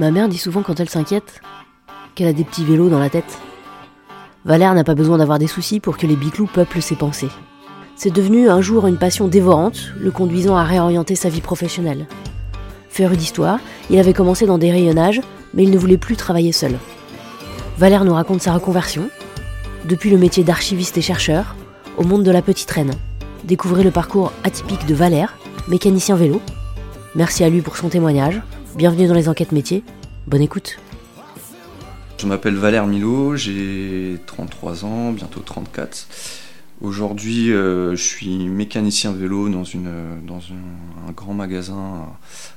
Ma mère dit souvent quand elle s'inquiète qu'elle a des petits vélos dans la tête. Valère n'a pas besoin d'avoir des soucis pour que les biclous peuplent ses pensées. C'est devenu un jour une passion dévorante, le conduisant à réorienter sa vie professionnelle. Féru d'histoire, il avait commencé dans des rayonnages, mais il ne voulait plus travailler seul. Valère nous raconte sa reconversion, depuis le métier d'archiviste et chercheur, au monde de la petite reine. Découvrez le parcours atypique de Valère, mécanicien vélo. Merci à lui pour son témoignage. Bienvenue dans les enquêtes métiers. Bonne écoute. Je m'appelle Valère Milo, j'ai 33 ans, bientôt 34. Aujourd'hui, euh, je suis mécanicien vélo dans, un, grand magasin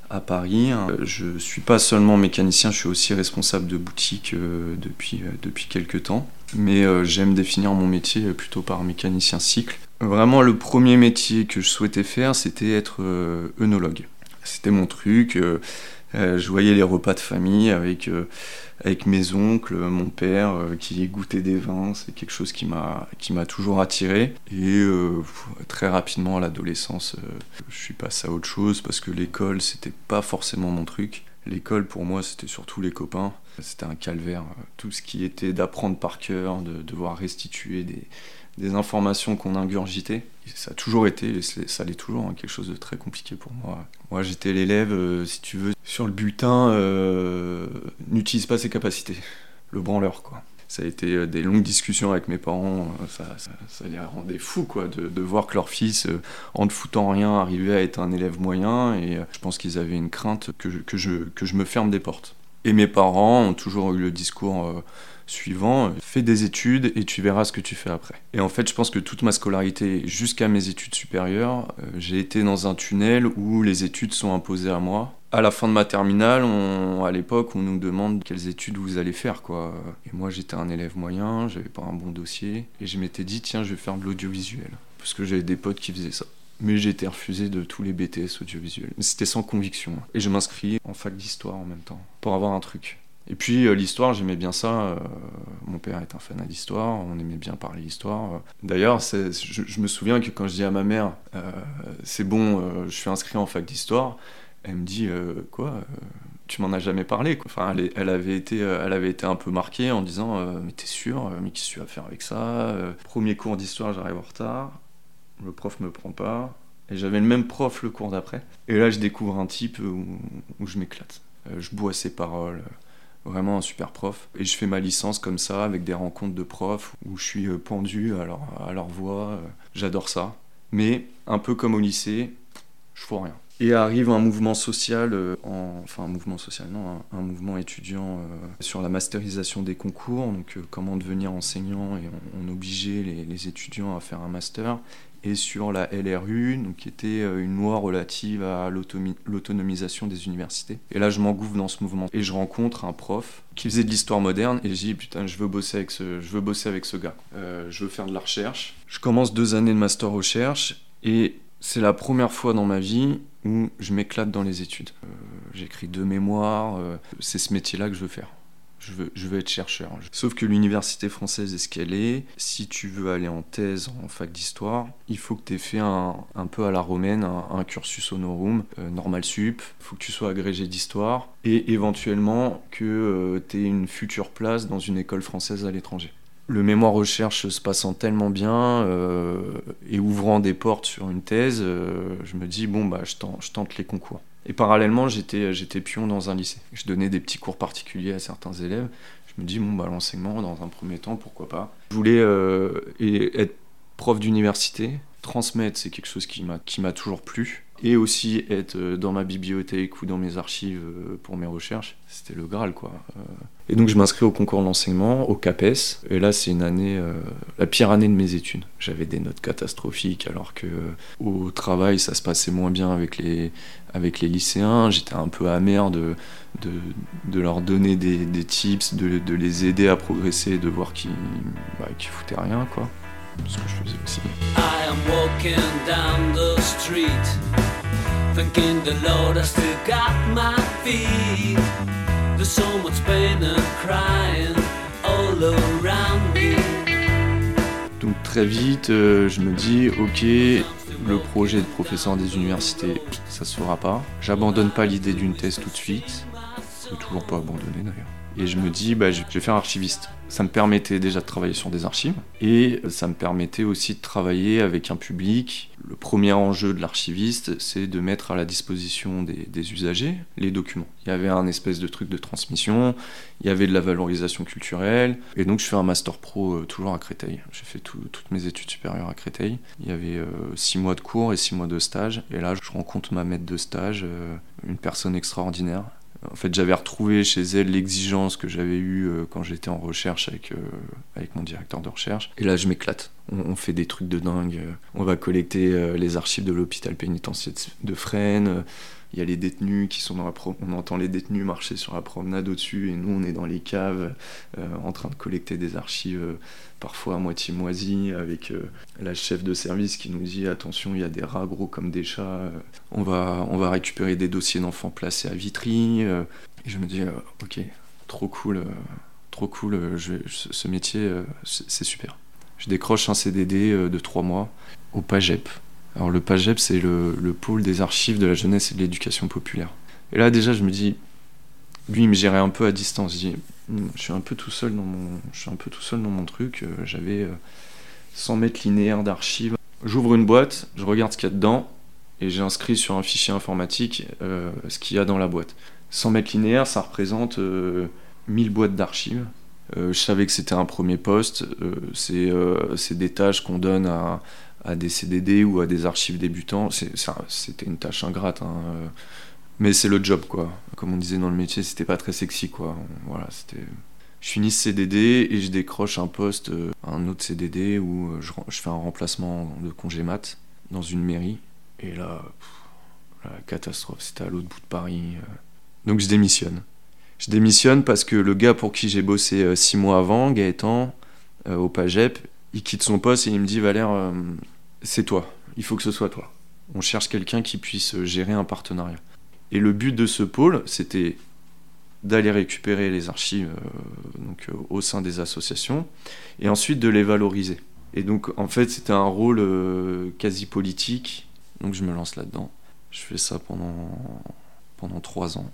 à, Paris. Je ne suis pas seulement mécanicien, je suis aussi responsable de boutique euh, depuis, euh, depuis quelques temps. Mais j'aime définir mon métier plutôt par mécanicien cycle. Vraiment, le premier métier que je souhaitais faire, c'était être œnologue. C'était mon truc. Je voyais les repas de famille avec avec mes oncles, mon père euh, qui goûtait des vins, c'est quelque chose qui m'a toujours attiré. Et euh, très rapidement à l'adolescence, euh, je suis passé à autre chose parce que l'école c'était pas forcément mon truc. L'école pour moi c'était surtout les copains. C'était un calvaire. Tout ce qui était d'apprendre par cœur, de devoir restituer des, des informations qu'on ingurgitait. Ça a toujours été, ça l'est toujours, hein, quelque chose de très compliqué pour moi. Moi, j'étais l'élève, euh, si tu veux, sur le bulletin, euh, n'utilise pas ses capacités. Le branleur, quoi. Ça a été euh, des longues discussions avec mes parents, ça, ça, les rendait fous, quoi, de, voir que leur fils, en ne foutant rien, arrivait à être un élève moyen, et je pense qu'ils avaient une crainte que que, je, que je me ferme des portes. Et mes parents ont toujours eu le discours suivant, fais des études et tu verras ce que tu fais après. Et en fait, je pense que toute ma scolarité jusqu'à mes études supérieures, euh, j'ai été dans un tunnel où les études sont imposées à moi. À la fin de ma terminale, à l'époque, on nous demande quelles études vous allez faire, quoi. Et moi, j'étais un élève moyen, j'avais pas un bon dossier, et je m'étais dit, tiens, je vais faire de l'audiovisuel, parce que j'avais des potes qui faisaient ça. Mais j'ai été refusé de tous les BTS audiovisuels. C'était sans conviction. Et je m'inscris en fac d'histoire en même temps, pour avoir un truc. Et puis euh, l'histoire, j'aimais bien ça. Euh, mon père est un fan d'histoire, on aimait bien parler d'histoire. D'ailleurs, je, me souviens que quand je dis à ma mère, euh, c'est bon, je suis inscrit en fac d'histoire, elle me dit, quoi tu m'en as jamais parlé. Enfin, elle, avait été, elle avait été un peu marquée en disant Mais t'es sûr Mais qu'est-ce que tu vas faire avec ça Premier cours d'histoire, j'arrive en retard. Le prof me prend pas. Et j'avais le même prof le cours d'après. Et là, je découvre un type où, je m'éclate. je bois ses paroles vraiment un super prof. Et je fais ma licence comme ça, avec des rencontres de profs, où je suis euh, pendu à leur, voix. Euh, j'adore ça. Mais un peu comme au lycée, je fous rien. Et arrive un mouvement social, euh, enfin un mouvement social, non, un, mouvement étudiant sur la masterisation des concours, donc comment devenir enseignant, et on, obligeait les, les, étudiants à faire un master et sur la LRU, donc, qui était euh, une loi relative à l'autonomisation des universités. Et là, je m'engouffre dans ce mouvement. Et je rencontre un prof qui faisait de l'histoire moderne, et je dis, putain, je veux bosser avec ce, je veux bosser avec ce gars. Euh, je veux faire de la recherche. Je commence deux années de master recherche, et c'est la première fois dans ma vie où je m'éclate dans les études. Euh, j'écris deux mémoires, c'est ce métier-là que je veux faire je veux, être chercheur. Sauf que l'université française est ce qu'elle est. Si tu veux aller en thèse en fac d'histoire, il faut que tu aies fait un, peu à la romaine, un, cursus honorum, euh, normal sup. Il faut que tu sois agrégé d'histoire et éventuellement que euh, tu aies une future place dans une école française à l'étranger. Le mémoire recherche se passant tellement bien euh, et ouvrant des portes sur une thèse, je me dis bon bah je tente les concours. Et parallèlement, j'étais, j'étais pion dans un lycée. Je donnais des petits cours particuliers à certains élèves. Je me dis, bon, bah, l'enseignement, dans un premier temps, pourquoi pas. Je voulais euh, être prof d'université. Transmettre, c'est quelque chose qui m'a, toujours plu. Et aussi être euh, dans ma bibliothèque ou dans mes archives euh, pour mes recherches. C'était le Graal, quoi. Et donc, je m'inscris au concours d'enseignement, au CAPES. Et là, c'est une année, la pire année de mes études. J'avais des notes catastrophiques, alors que au travail, ça se passait moins bien avec les, avec les lycéens. J'étais un peu amer de, de, de leur donner des, des tips, de, de, les aider à progresser, de voir qu'ils bah, foutaient rien, quoi. Ce que je faisais aussi. I am walking down the street, thinking the Lord I still got my feet. There's so much pain and crying all around me. Donc très vite, euh, je me dis, ok, le projet de professeur des universités, ça se fera pas. J'abandonne pas l'idée d'une thèse tout de suite. j'ai toujours pas abandonné d'ailleurs. Et je me dis, bah, je vais faire archiviste. Ça me permettait déjà de travailler sur des archives et ça me permettait aussi de travailler avec un public. Le premier enjeu de l'archiviste, c'est de mettre à la disposition des, usagers les documents. Il y avait un espèce de truc de transmission, il y avait de la valorisation culturelle. Et donc je fais un master pro euh, toujours à Créteil. J'ai fait toutes mes études supérieures à Créteil. Il y avait euh, six mois de cours et six mois de stage. Et là, je rencontre ma maître de stage, euh, une personne extraordinaire en fait, j'avais retrouvé chez elle l'exigence que j'avais eue euh, quand j'étais en recherche avec, euh, avec mon directeur de recherche. Et là, je m'éclate. On, fait des trucs de dingue. On va collecter les archives de l'hôpital pénitentiaire de Fresnes. Il y a les détenus qui sont dans la on entend les détenus marcher sur la promenade au-dessus et nous on est dans les caves euh, en train de collecter des archives parfois à moitié moisies avec la chef de service qui nous dit attention il y a des rats gros comme des chats on va on récupérer des dossiers d'enfants placés à Vitry et je me dis ok trop cool trop cool ce métier c'est super. Je décroche un CDD de trois mois au PAGEP alors le PAGEP, c'est le, pôle des archives de la jeunesse et de l'éducation populaire. Et là déjà, je me dis, lui, il me gérait un peu à distance. Je dis, hmm, je suis un peu tout seul dans mon, je suis un peu tout seul dans mon truc. Euh, j'avais 100 euh, mètres linéaires d'archives. J'ouvre une boîte, je regarde ce qu'il y a dedans, et j'ai inscrit sur un fichier informatique euh, ce qu'il y a dans la boîte. 100 mètres linéaires, ça représente 1000 boîtes d'archives. Je savais que c'était un premier poste. c'est des tâches qu'on donne à, des CDD ou à des archives débutants. C'était une tâche ingrate, hein, euh, mais c'est le job, quoi. Comme on disait dans le métier, c'était pas très sexy, quoi. Voilà, c'était. Je finis CDD et je décroche un poste, euh, un autre CDD où euh, je, fais un remplacement de congé mat dans une mairie. Et là, la catastrophe, c'était à l'autre bout de Paris. Donc je démissionne. Je démissionne parce que le gars pour qui j'ai bossé six mois avant, Gaëtan, au PAGEP, il quitte son poste et il me dit Valère, c'est toi, il faut que ce soit toi. On cherche quelqu'un qui puisse gérer un partenariat. Et le but de ce pôle, c'était d'aller récupérer les archives euh, donc, euh, au sein des associations et ensuite de les valoriser. Et donc en fait c'était un rôle euh, quasi politique, donc je me lance là-dedans. Je fais ça pendant, pendant trois ans.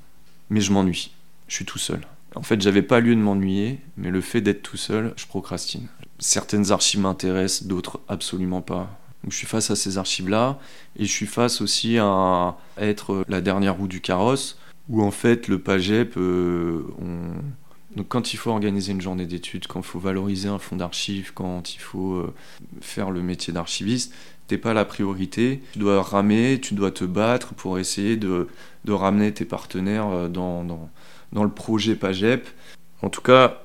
Mais je m'ennuie, je suis tout seul. En fait j'avais pas lieu de m'ennuyer, mais le fait d'être tout seul, je procrastine. Certaines archives m'intéressent, d'autres absolument pas. Donc je suis face à ces archives-là, et je suis face aussi à être la dernière roue du carrosse, où en fait le PAGEP, euh, Donc quand il faut organiser une journée d'études, quand il faut valoriser un fonds d'archives, quand il faut euh, faire le métier d'archiviste, t'es pas la priorité. Tu dois ramer, tu dois te battre pour essayer de, ramener tes partenaires euh, dans, dans, le projet PAGEP. En tout cas,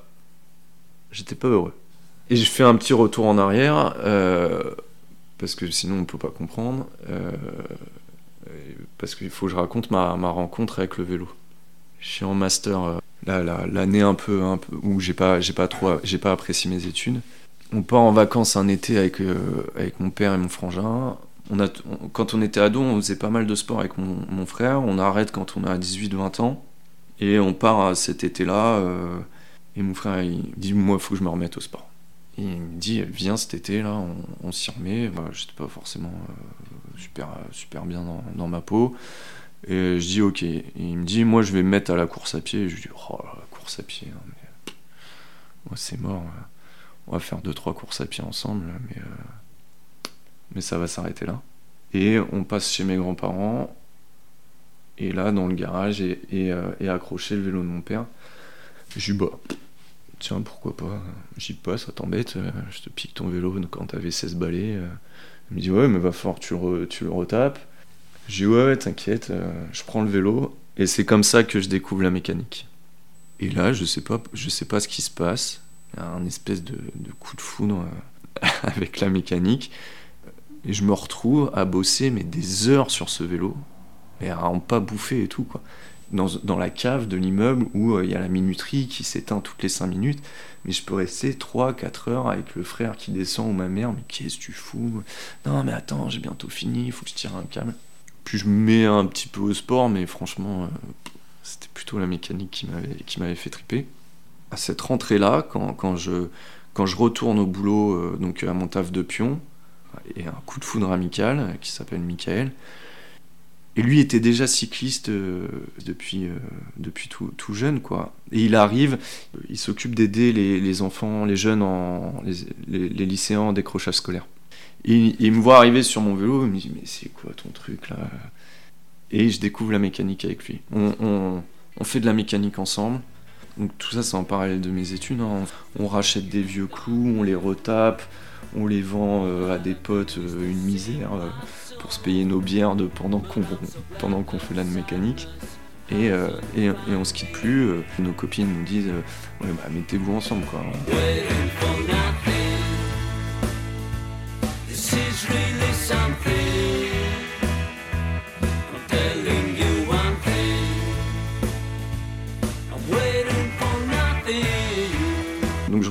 j'étais pas heureux. Et je fais un petit retour en arrière. Euh, parce que sinon on ne peut pas comprendre. Euh, parce qu'il faut que je raconte ma, rencontre avec le vélo. Je suis en master, euh, l'année un peu, où j'ai pas, pas pas apprécié mes études. On part en vacances un été avec, euh, avec mon père et mon frangin. On a, quand on était ado, on faisait pas mal de sport avec mon, mon frère. On arrête quand on a 18-20 ans. Et on part cet été-là. et mon frère, il dit Moi, il faut que je me remette au sport. Il me dit, viens cet été, là, on, s'y remet. Bah, J'étais pas forcément euh, super, super bien dans, ma peau. Et je dis, ok. Il me dit, moi, je vais me mettre à la course à pied. Et je dis, oh, la course à pied, hein, c'est mort. On va faire deux, trois courses à pied ensemble, mais, euh, mais ça va s'arrêter là. Et on passe chez mes grands-parents. Et là, dans le garage, est, euh, accroché le vélo de mon père. Je dis, bah, tiens, pourquoi pas, j'y pas, ça t'embête, euh, je te pique ton vélo quand t'avais 16 balais. Euh. Il me dit, ouais, mais va fort, tu, tu le retapes. Je dis, ouais, ouais, t'inquiète, euh, je prends le vélo, et c'est comme ça que je découvre la mécanique. Et là, je sais pas, je sais pas ce qui se passe, il y a un espèce de, de coup de foudre avec la mécanique, et je me retrouve à bosser mais des heures sur ce vélo, et à en pas bouffer et tout, quoi dans, la cave de l'immeuble où euh, il y a la minuterie qui s'éteint toutes les 5 minutes. Mais je peux rester 3-4 heures avec le frère qui descend ou ma mère. Mais qu'est-ce que tu fous? Non, mais attends, j'ai bientôt fini, il faut que je tire un câble. Puis je me mets un petit peu au sport, mais franchement, euh, c'était plutôt la mécanique qui m'avait, qui m'avait fait triper. À cette rentrée-là, quand, quand, je, quand je retourne au boulot, euh, donc à mon taf de pion, et un coup de foudre amical qui s'appelle Michael, Et lui était déjà cycliste euh, depuis, euh, depuis tout, tout, jeune, quoi. Et il arrive, il s'occupe d'aider les, les, enfants, les jeunes, en, les, les, lycéens en décrochage scolaire. Et, il me voit arriver sur mon vélo, il me dit Mais c'est quoi ton truc là? Et je découvre la mécanique avec lui. On, on, fait de la mécanique ensemble. Donc tout ça, c'est en parallèle de mes études. Hein. On rachète des vieux clous, on les retape, on les vend euh, à des potes une misère pour se payer nos bières pendant qu'on pendant qu'on fait la mécanique. Et, euh, et, on se quitte plus. Euh, nos copines nous disent euh, ouais, bah, mettez-vous ensemble quoi.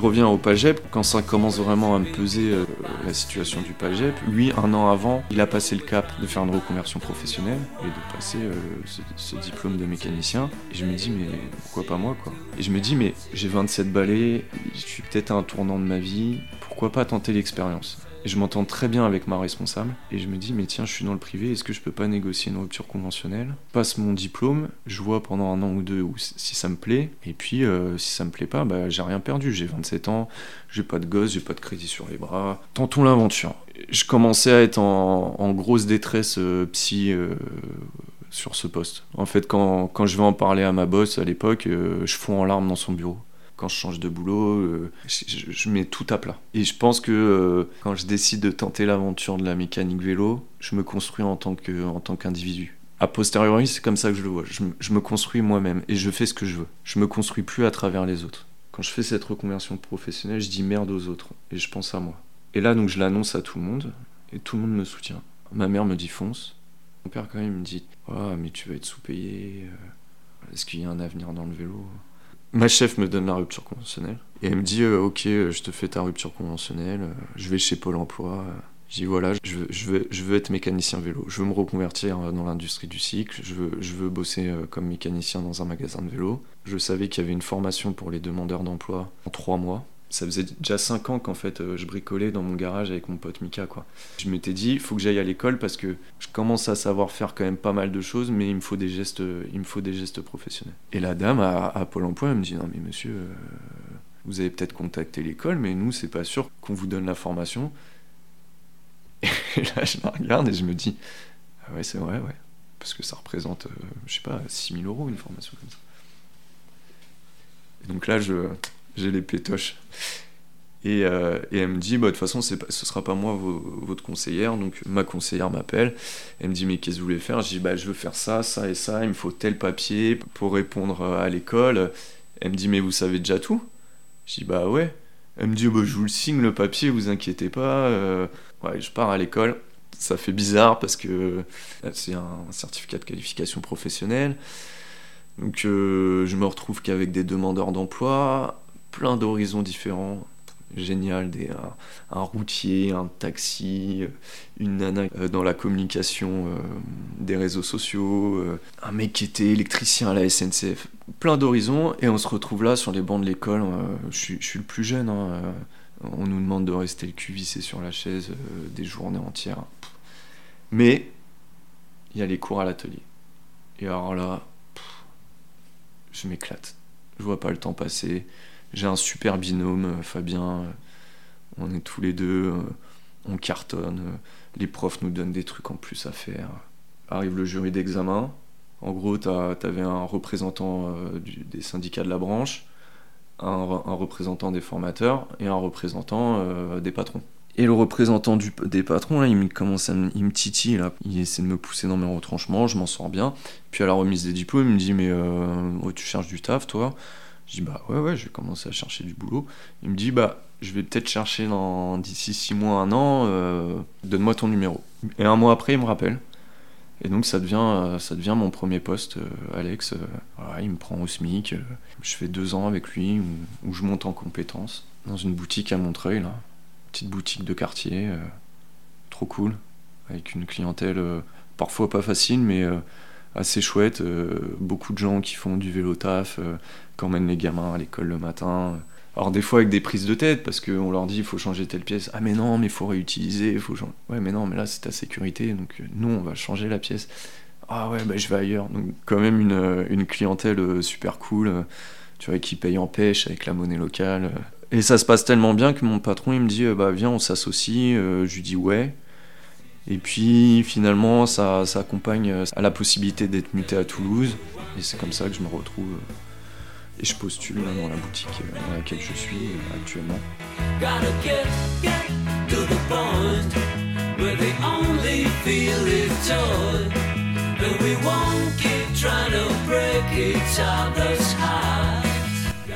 Reviens au Pagep, quand ça commence vraiment à me peser euh, la situation du Pagep, lui, un an avant, il a passé le cap de faire une reconversion professionnelle et de passer euh, ce, ce, diplôme de mécanicien. Et je me dis, mais pourquoi pas moi, quoi? Et je me dis, mais j'ai 27 balais, je suis peut-être à un tournant de ma vie, pourquoi pas tenter l'expérience? Je m'entends très bien avec ma responsable. Et je me dis, mais tiens, je suis dans le privé, est-ce que je peux pas négocier une rupture conventionnelle? Passe mon diplôme, je vois pendant un an ou deux si ça me plaît. Et puis, euh, si ça me plaît pas, bah, j'ai rien perdu. J'ai 27 ans, j'ai pas de gosse, j'ai pas de crédit sur les bras. Tentons l'aventure. Je commençais à être en, grosse détresse euh, psy. Euh, sur ce poste. En fait, quand, quand, je vais en parler à ma boss à l'époque, je fonds en larmes dans son bureau quand je change de boulot, euh, je, mets tout à plat. Et je pense que euh, quand je décide de tenter l'aventure de la mécanique vélo, je me construis en tant tant qu'individu. A posteriori, c'est comme ça que je le vois. Je, je me construis moi-même et je fais ce que je veux. Je me construis plus à travers les autres. Quand je fais cette reconversion professionnelle, je dis merde aux autres et je pense à moi. Et là, donc, je l'annonce à tout le monde et tout le monde me soutient. Ma mère me dit fonce. Mon père, quand même, me dit oh, mais tu vas être sous-payé. Euh, est-ce qu'il y a un avenir dans le vélo? Ma chef me donne la rupture conventionnelle et elle me dit euh, Ok, je te fais ta rupture conventionnelle, euh, je vais chez Pôle emploi. Je dis Voilà, je veux, être mécanicien vélo, je veux me reconvertir dans l'industrie du cycle, je veux, bosser euh, comme mécanicien dans un magasin de vélo. Je savais qu'il y avait une formation pour les demandeurs d'emploi en trois mois ça faisait déjà 5 ans qu'en fait euh, je bricolais dans mon garage avec mon pote Mika quoi. Je m'étais dit il faut que j'aille à l'école parce que je commence à savoir faire quand même pas mal de choses mais il me faut des gestes il me faut des gestes professionnels. Et la dame à, Pôle emploi elle me dit non mais monsieur euh, vous avez peut-être contacté l'école mais nous c'est pas sûr qu'on vous donne la formation. Et là je la regarde et je me dis ah ouais c'est vrai ouais parce que ça représente euh, je sais pas 6000 euros une formation comme ça. Et donc là je j'ai les pétoches. Et, euh, et, elle me dit, bah, de toute façon, ce sera pas moi votre conseillère. Donc ma conseillère m'appelle. Elle me dit, mais qu'est-ce que vous voulez faire? Je dis, bah, je veux faire ça, ça et ça. Il me faut tel papier pour répondre à l'école. Elle me dit, mais vous savez déjà tout? Je dis, bah ouais. Elle me dit, bah, je vous le signe le papier, vous inquiétez pas. Euh, ouais, je pars à l'école. Ça fait bizarre parce que c'est un certificat de qualification professionnelle. Donc euh, je me retrouve qu'avec des demandeurs d'emploi, plein d'horizons différents. Génial, des, un, routier, un taxi, une nana euh, dans la communication euh, des réseaux sociaux, euh, un mec qui était électricien à la SNCF. Plein d'horizons, et on se retrouve là sur les bancs de l'école. je, je, suis le plus jeune, hein, on nous demande de rester le cul vissé sur la chaise des journées entières. Mais il y a les cours à l'atelier. Et alors là, je m'éclate. Je vois pas le temps passer. J'ai un super binôme, euh, Fabien. Euh, on est tous les deux, euh, on cartonne. Les profs nous donnent des trucs en plus à faire. Arrive le jury d'examen. En gros, t'avais un représentant des syndicats de la branche, un, représentant des formateurs et un représentant des patrons. Et le représentant des patrons, il me commence à me, il me titille, il essaie de me pousser dans mes retranchements, je m'en sors bien. Puis à la remise des diplômes, il me dit Mais oh, tu cherches du taf, toi? Je dis Bah ouais, ouais, je vais commencer à chercher du boulot. Il me dit Bah, je vais peut-être chercher dans d'ici 6 mois, un an, euh, donne-moi ton numéro. Et un mois après, il me rappelle. Et donc ça devient, euh, ça devient mon premier poste, euh, Alex. Il me prend au SMIC. je fais deux ans avec lui où, où, je monte en compétences dans une boutique à Montreuil, là. Petite boutique de quartier, trop cool, avec une clientèle parfois pas facile, mais assez chouette. beaucoup de gens qui font du vélo taf, qui emmènent les gamins à l'école le matin. Alors des fois avec des prises de tête, parce qu'on leur dit il faut changer telle pièce. Ah mais non, mais il faut réutiliser, il faut. Ouais mais non, mais là c'est ta sécurité, donc nous on va changer la pièce. ah ouais, bah, je vais ailleurs. Donc, quand même, une, une clientèle super cool, tu vois, qui paye en pêche avec la monnaie locale. Et ça se passe tellement bien que mon patron, il me dit, bah viens, on s'associe. je lui dis ouais. Et puis finalement, ça, ça accompagne à la possibilité d'être muté à Toulouse. Et c'est comme ça que je me retrouve et je postule dans la boutique dans laquelle je suis actuellement.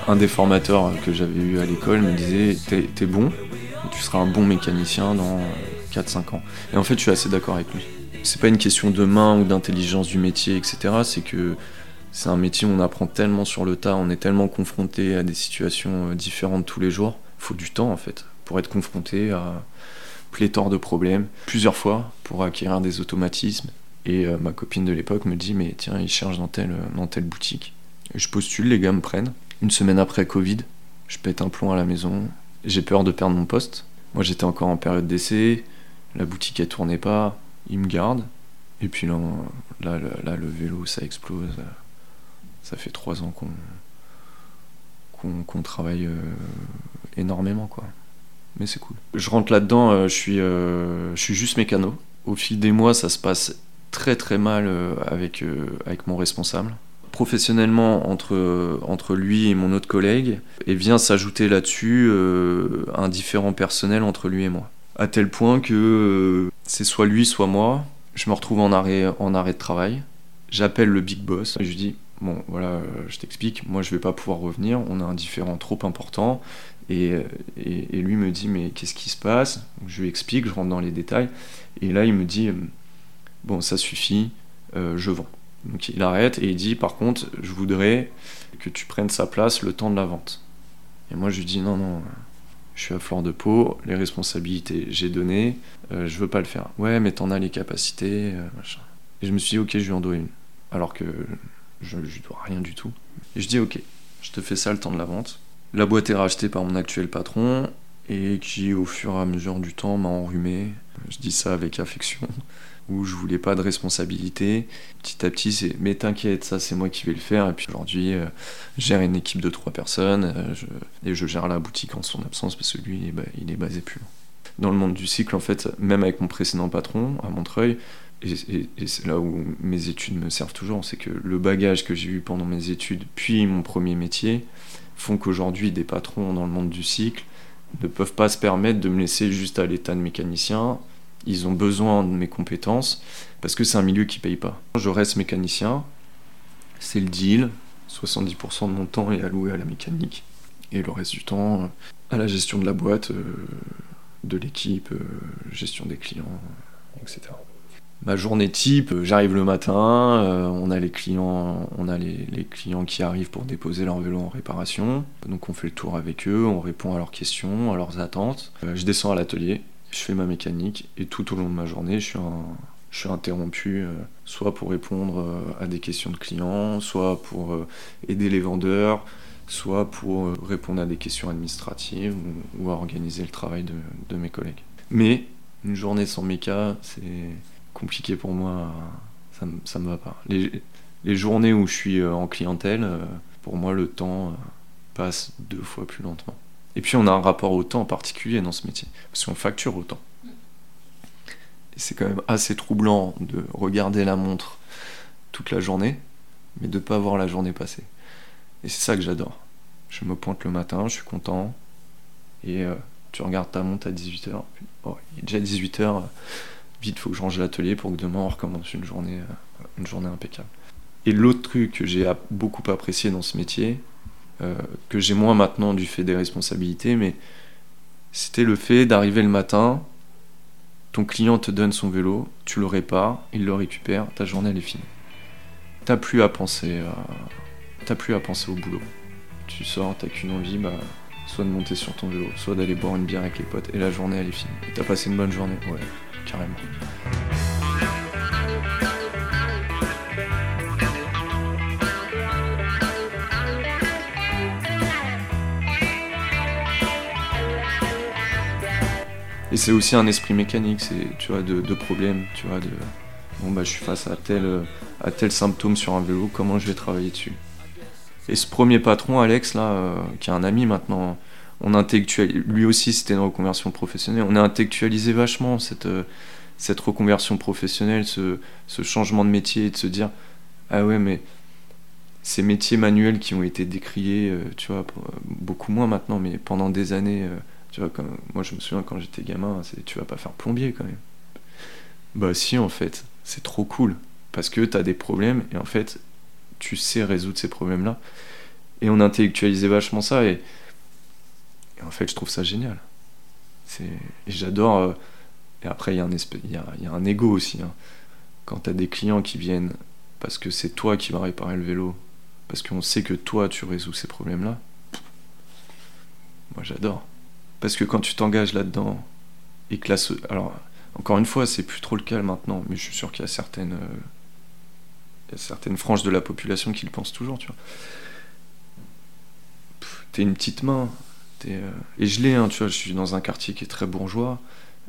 Un des formateurs que j'avais eu à l'école me disait T'es bon, tu seras un bon mécanicien dans 4-5 ans. Et en fait, je suis assez d'accord avec lui. C'est pas une question de main ou d'intelligence du métier, etc. C'est que c'est un métier où on apprend tellement sur le tas, on est tellement confronté à des situations euh, différentes tous les jours. Il faut du temps en fait pour être confronté à pléthore de problèmes plusieurs fois pour acquérir des automatismes. Et euh, ma copine de l'époque me dit mais tiens, il cherche dans telle, dans telle boutique. je postule, les gars me prennent. Une semaine après Covid, je pète un plomb à la maison. J'ai peur de perdre mon poste. Moi j'étais encore en période d'essai, la boutique elle tournait pas, ils me gardent. Et puis là, là, le vélo ça explose ça fait trois ans qu'on travaille euh, énormément quoi. Mais c'est cool. Je rentre là-dedans, euh, je, suis, euh, je suis juste mécano. Au fil des mois, ça se passe très très mal avec, avec mon responsable. Professionnellement, entre, entre lui et mon autre collègue, et vient s'ajouter là-dessus un différent personnel entre lui et moi. À tel point que c'est soit lui, soit moi. Je me retrouve en arrêt, en arrêt de travail. J'appelle le big boss et je lui dis bon, voilà, euh, je t'explique, moi je vais pas pouvoir revenir, on a un différent trop important. Et, et, lui me dit, mais qu'est-ce qui se passe? Je lui explique, je rentre dans les détails. Et là, il me dit, bon, ça suffit, euh, je vends. Donc il arrête et il dit, par contre, je voudrais que tu prennes sa place le temps de la vente. Et moi, je lui dis, non, non, je suis à fleur de peau, les responsabilités, j'ai donné, euh, je veux pas le faire. Ouais, mais t'en as les capacités, machin. Et je me suis dit, ok, je lui en dois une. Alors que je lui dois rien du tout. Et je dis ok, je te fais ça le temps de la vente. La boîte est rachetée par mon actuel patron et qui au fur et à mesure du temps m'a enrhumé. Je dis ça avec affection, où je voulais pas de responsabilité. Petit à petit, c'est mais t'inquiète, ça c'est moi qui vais le faire. Et puis aujourd'hui, euh, je gère une équipe de trois personnes euh, et je gère la boutique en son absence parce que lui, il est basé plus. Dans le monde du cycle, en fait, même avec mon précédent patron à Montreuil, et, c'est là où mes études me servent toujours, c'est que le bagage que j'ai eu pendant mes études, puis mon premier métier, font qu'aujourd'hui des patrons dans le monde du cycle ne peuvent pas se permettre de me laisser juste à l'état de mécanicien. Ils ont besoin de mes compétences parce que c'est un milieu qui paye pas. Je reste mécanicien, c'est le deal. 70% de mon temps est alloué à la mécanique et le reste du temps à la gestion de la boîte, euh, de l'équipe, euh, gestion des clients, etc ma journée type, j'arrive le matin, euh, on a les clients, on a les, clients qui arrivent pour déposer leur vélo en réparation. Donc on fait le tour avec eux, on répond à leurs questions, à leurs attentes. Euh, je descends à l'atelier, je fais ma mécanique et tout au long de ma journée, je suis, interrompu euh, soit pour répondre à des questions de clients, soit pour aider les vendeurs, soit pour répondre à des questions administratives ou, à organiser le travail de, mes collègues. Mais une journée sans méca, c'est compliqué pour moi. Ça, ça me va pas. Les, journées où je suis euh, en clientèle, euh, pour moi, le temps euh, passe deux fois plus lentement. Et puis, on a un rapport au temps particulier dans ce métier, parce qu'on facture au temps. C'est quand même assez troublant de regarder la montre toute la journée, mais de ne pas voir la journée passer. Et c'est ça que j'adore. Je me pointe le matin, je suis content, et tu regardes ta montre à 18h, oh, il est déjà 18h, vite, faut que je range l'atelier pour que demain on recommence une journée, euh, une journée impeccable. Et l'autre truc que j'ai beaucoup apprécié dans ce métier, euh, que j'ai moins maintenant du fait des responsabilités, mais c'était le fait d'arriver le matin, ton client te donne son vélo, tu le répares, il le récupère, ta journée elle est finie. T'as plus à penser, t'as plus à penser au boulot. Tu sors, t'as qu'une envie, bah, soit de monter sur ton vélo, soit d'aller boire une bière avec les potes, et la journée elle est finie. T'as passé une bonne journée, ouais carrément. Et c'est aussi un esprit mécanique, c'est tu vois de, problèmes, tu vois de Bon bah je suis face à tel, à tel symptôme sur un vélo, comment je vais travailler dessus? Et ce premier patron, Alex, là, euh, qui est un ami maintenant, on lui aussi c'était une reconversion professionnelle, on a intellectualisé vachement cette, euh, cette reconversion professionnelle, ce, ce changement de métier, de se dire, ah ouais mais ces métiers manuels qui ont été décriés, euh, tu vois, beaucoup moins maintenant, mais pendant des années, tu vois, comme, moi je me souviens quand j'étais gamin, tu vas pas faire plombier quand même. Bah si en fait, c'est trop cool, parce que tu as des problèmes, et en fait, tu sais résoudre ces problèmes-là. Et on intellectualisait vachement ça, et, en fait, je trouve ça génial. Et j'adore... Euh, et après, il y, a un y, un ego aussi. Hein. Quand tu as des clients qui viennent parce que c'est toi qui vas réparer le vélo, parce qu'on sait que toi, tu résous ces problèmes-là, moi j'adore. Parce que quand tu t'engages là-dedans, et que la... Alors, encore une fois, c'est plus trop le cas maintenant, mais je suis sûr qu'il y a certaines, euh, certaines franges de la population qui le pensent toujours, tu vois. T'es une petite main, euh, et je l'ai, hein, tu vois, je suis dans un quartier qui est très bourgeois,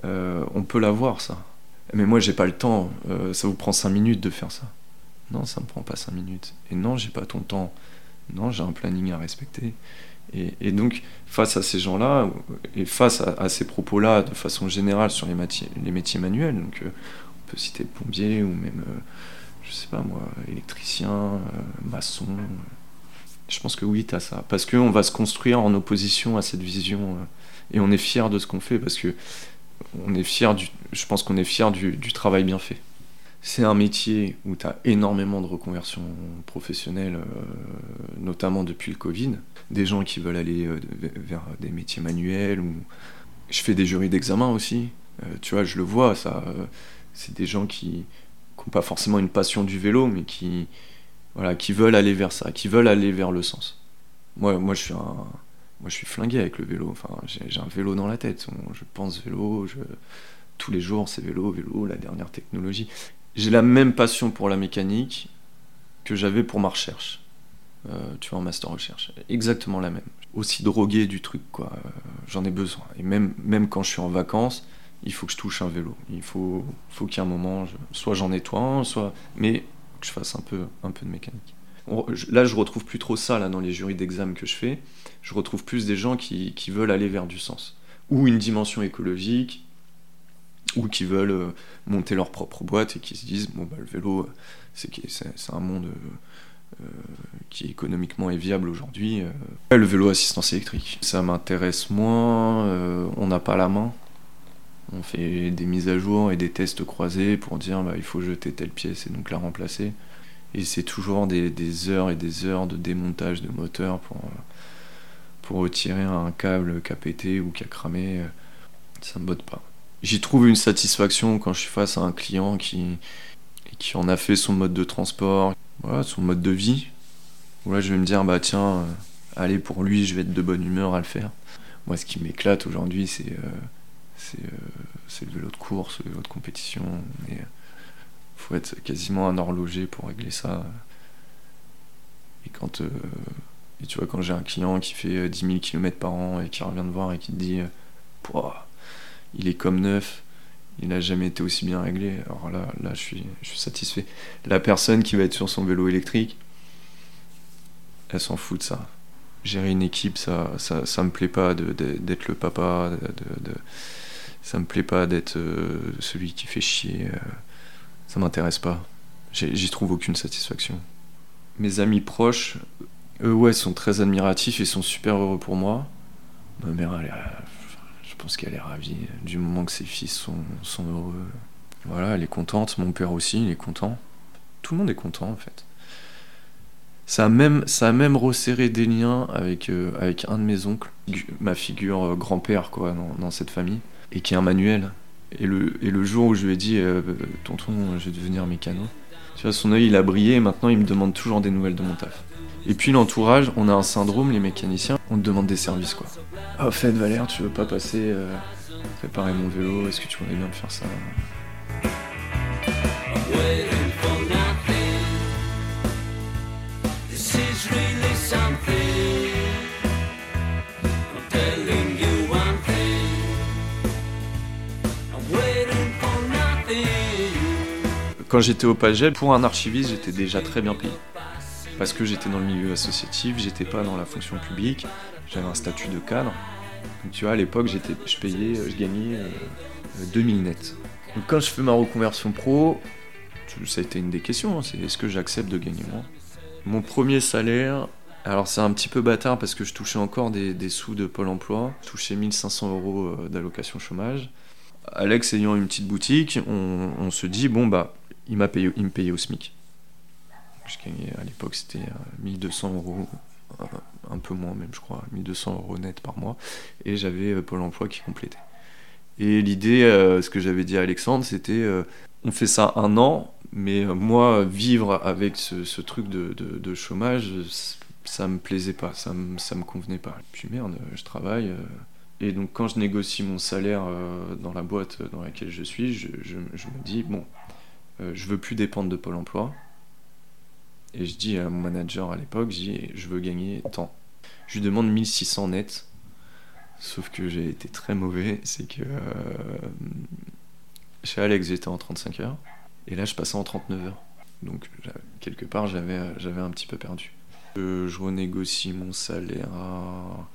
euh, on peut l'avoir ça. Mais moi, j'ai pas le temps, ça vous prend 5 minutes de faire ça. Non, ça me prend pas 5 minutes. Et non, j'ai pas ton temps. Non, j'ai un planning à respecter. Et, donc, face à ces gens-là, et face à, ces propos-là, de façon générale sur les, métiers manuels, donc euh, on peut citer plombier ou même, euh, je sais pas moi, électricien, euh, maçon. Je pense que oui, tu as ça. Parce qu'on va se construire en opposition à cette vision. et on est fier de ce qu'on fait parce que on est fier du, je pense qu'on est fier du travail bien fait c'est un métier où tu as énormément de reconversions professionnelles, notamment depuis le Covid des gens qui veulent aller euh, vers des métiers manuels. Ou... Je fais des jurys d'examen aussi. Euh, tu vois, je le vois, ça. Euh, c'est des gens qui n'ont pas forcément une passion du vélo, mais qui, voilà, qui veulent aller vers ça, qui veulent aller vers le sens. Moi, moi, je suis moi, je suis flingué avec le vélo. Enfin, j'ai un vélo dans la tête. Je pense vélo. Je... Tous les jours, c'est vélo, vélo, la dernière technologie. J'ai la même passion pour la mécanique que j'avais pour ma recherche. Euh, tu vois, en master recherche. Exactement la même. Aussi drogué du truc, quoi. Euh, j'en ai besoin. Et même, même quand je suis en vacances, il faut que je touche un vélo. Il faut, faut qu'il ait un moment, soit j'en nettoie soit. Mais que je fasse un peu, un peu de mécanique. Là, je retrouve plus trop ça là, dans les jurys d'examen que je fais. Je retrouve plus des gens qui, veulent aller vers du sens. Ou une dimension écologique, ou qui veulent euh, monter leur propre boîte et qui se disent bon, bah, le vélo, c'est un monde euh, qui économiquement est viable aujourd'hui. Euh. Le vélo assistance électrique, ça m'intéresse moins, euh, on n'a pas la main. On fait des mises à jour et des tests croisés pour dire bah, il faut jeter telle pièce et donc la remplacer. Et c'est toujours des, heures et des heures de démontage de moteur pour, pour retirer un câble qui a pété ou qui a cramé. Ça me botte pas. J'y trouve une satisfaction quand je suis face à un client qui, qui en a fait son mode de transport, voilà, son mode de vie. Où là, je vais me dire, bah tiens, euh, allez, pour lui, je vais être de bonne humeur à le faire. Moi, ce qui m'éclate aujourd'hui, c'est euh, euh, le vélo de course, le vélo de compétition. Mais faut être quasiment un horloger pour régler ça. Et quand et tu vois, quand j'ai un client qui fait 10 000 km par an et qui revient de voir et qui te dit, il est comme neuf, il n'a jamais été aussi bien réglé. Alors là, là je, suis, je suis satisfait. La personne qui va être sur son vélo électrique, elle s'en fout de ça. Gérer une équipe, ça, ça, ça me plaît pas d'être le papa, de, ça me plaît pas d'être euh, celui qui fait chier. Euh, ça m'intéresse pas. J'y trouve aucune satisfaction. Mes amis proches, eux, ouais, sont très admiratifs et sont super heureux pour moi. Ma mère, elle pense qu'elle est ravie du moment que ses fils sont, heureux. Voilà, elle est contente, mon père aussi, il est content. Tout le monde est content en fait. Ça a même, ça a même resserré des liens avec, euh, avec un de mes oncles, ma figure euh, grand-père quoi, dans, cette famille, et qui est un manuel. Et le, et le jour où je lui ai dit, euh, tonton, je vais devenir mécano, tu vois, son œil il a brillé et maintenant il me demande toujours des nouvelles de mon taf. Et puis l'entourage, on a un syndrome, les mécaniciens, on te demande des services quoi. Ah, au fait, Valère, tu veux pas passer euh, préparer mon vélo Est-ce que tu voudrais bien me faire ça? Quand j'étais au Pagel, pour un archiviste, j'étais déjà très bien payé. Parce que j'étais dans le milieu associatif, j'étais pas dans la fonction publique, j'avais un statut de cadre. Tu vois, à l'époque, j'étais, je payais, je gagnais 2000 nets. Donc, quand je fais ma reconversion pro, ça a été une des questions, hein, c'est est-ce que j'accepte de gagner moins? Mon premier salaire, alors c'est un petit peu bâtard parce que je touchais encore des, sous de Pôle Emploi, je touchais 1500 euros euh, d'allocation chômage. Alex ayant une petite boutique, on, se dit bon bah il m'a payé, il me payait au SMIC. Je gagnais à l'époque c'était 1200 euh, euros, un peu moins même je crois, 1200 euros net par mois, et j'avais euh, Pôle Emploi qui complétait. Et l'idée, ce que j'avais dit à Alexandre, c'était on fait ça un an, mais moi, vivre avec ce, truc de, chômage, ça me plaisait pas, ça me, ça me convenait pas. Puis merde, je travaille. Euh, et donc quand je négocie mon salaire euh, dans la boîte dans laquelle je suis, je, me dis, bon, euh, je veux plus dépendre de Pôle Emploi. Et je dis à mon manager à l'époque, je veux gagner tant. Je lui demande 1600 net. Sauf que j'ai été très mauvais, c'est que chez Alex j'étais en 35 heures. Et là, je passais en 39 heures. Donc, quelque part, j'avais, j'avais un petit peu perdu. Euh, je renégocie mon salaire à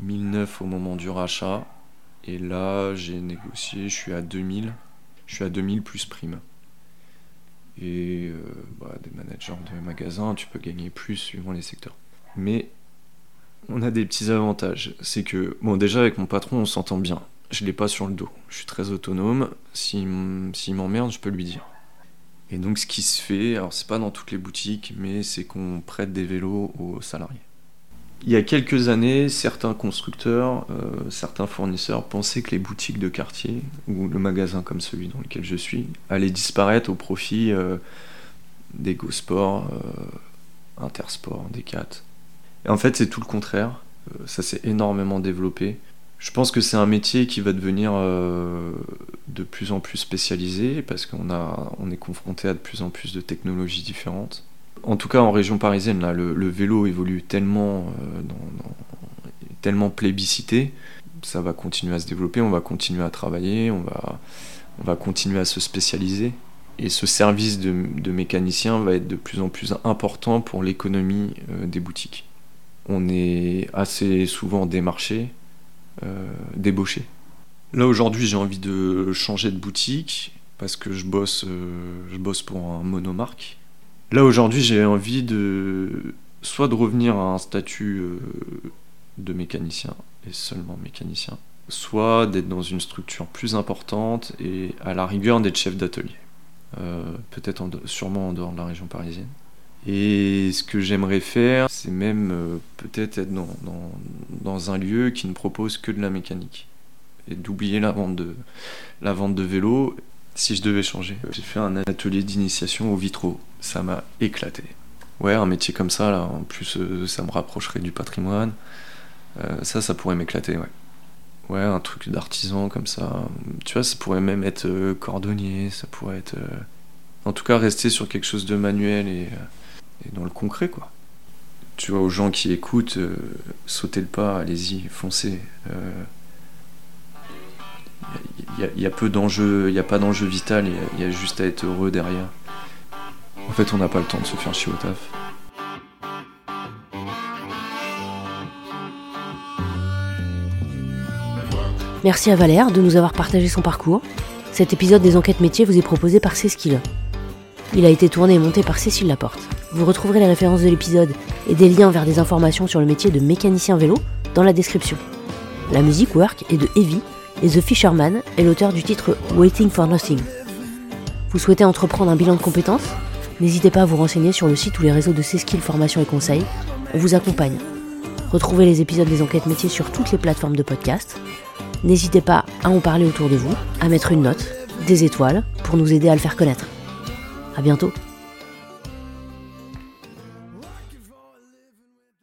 1009 au moment du rachat. Et là, j'ai négocié, je suis à 2000. Je suis à 2000 plus prime. Et euh, bah, des managers de magasins, tu peux gagner plus suivant les secteurs. Mais on a des petits avantages. C'est que, bon, déjà avec mon patron, on s'entend bien. Je l'ai pas sur le dos. Je suis très autonome. S'il m'emmerde, je peux lui dire. Et donc ce qui se fait, alors c'est pas dans toutes les boutiques, mais c'est qu'on prête des vélos aux salariés. Il y a quelques années, certains constructeurs, euh, certains fournisseurs pensaient que les boutiques de quartier, ou le magasin comme celui dans lequel je suis, allaient disparaître au profit euh, des GoSport, euh, Intersport, Decat. Et en fait, c'est tout le contraire. ça s'est énormément développé. Je pense que c'est un métier qui va devenir de plus en plus spécialisé parce qu'on on est confronté à de plus en plus de technologies différentes. En tout cas, en région parisienne, le, vélo évolue tellement, euh, tellement plébiscité, ça va continuer à se développer, on va continuer à travailler, on va, on va continuer à se spécialiser. Et ce service de, mécanicien va être de plus en plus important pour l'économie euh, des boutiques. On est assez souvent démarché, euh, débauché. Là aujourd'hui j'ai envie de changer de boutique parce que je bosse, je bosse pour un monomarque. Là aujourd'hui j'ai envie de soit de revenir à un statut euh, de mécanicien et seulement mécanicien, soit d'être dans une structure plus importante et à la rigueur d'être chef d'atelier. Peut-être sûrement en dehors de la région parisienne. Et ce que j'aimerais faire, c'est même euh, peut-être être dans, un lieu qui ne propose que de la mécanique. Et d'oublier la vente de, la vente de vélo si je devais changer. J'ai fait un atelier d'initiation au vitraux. Ça m'a éclaté. Ouais, un métier comme ça, là, en plus, euh, ça me rapprocherait du patrimoine. Euh, ça, ça pourrait m'éclater, ouais. Ouais, un truc d'artisan comme ça. Tu vois, ça pourrait même être cordonnier, ça pourrait être. En tout cas, rester sur quelque chose de manuel et et dans le concret, quoi. Tu vois, aux gens qui écoutent, euh, sautez le pas, allez-y, foncez. Il y, a peu il n'y a pas d'enjeu vital, il y, a juste à être heureux derrière. En fait, on n'a pas le temps de se faire chier au taf. Merci à Valère de nous avoir partagé son parcours. Cet épisode des enquêtes métiers vous est proposé par Céskil. Il a été tourné et monté par Cécile Laporte. Vous retrouverez les références de l'épisode et des liens vers des informations sur le métier de mécanicien vélo dans la description. La musique Work est de Heavy et The Fisherman est l'auteur du titre Waiting for Nothing. Vous souhaitez entreprendre un bilan de compétences? N'hésitez pas à vous renseigner sur le site ou les réseaux de C-Skills Formation et Conseils. On vous accompagne. Retrouvez les épisodes des enquêtes métiers sur toutes les plateformes de podcast. N'hésitez pas à en parler autour de vous, à mettre une note, des étoiles, pour nous aider à le faire connaître. À bientôt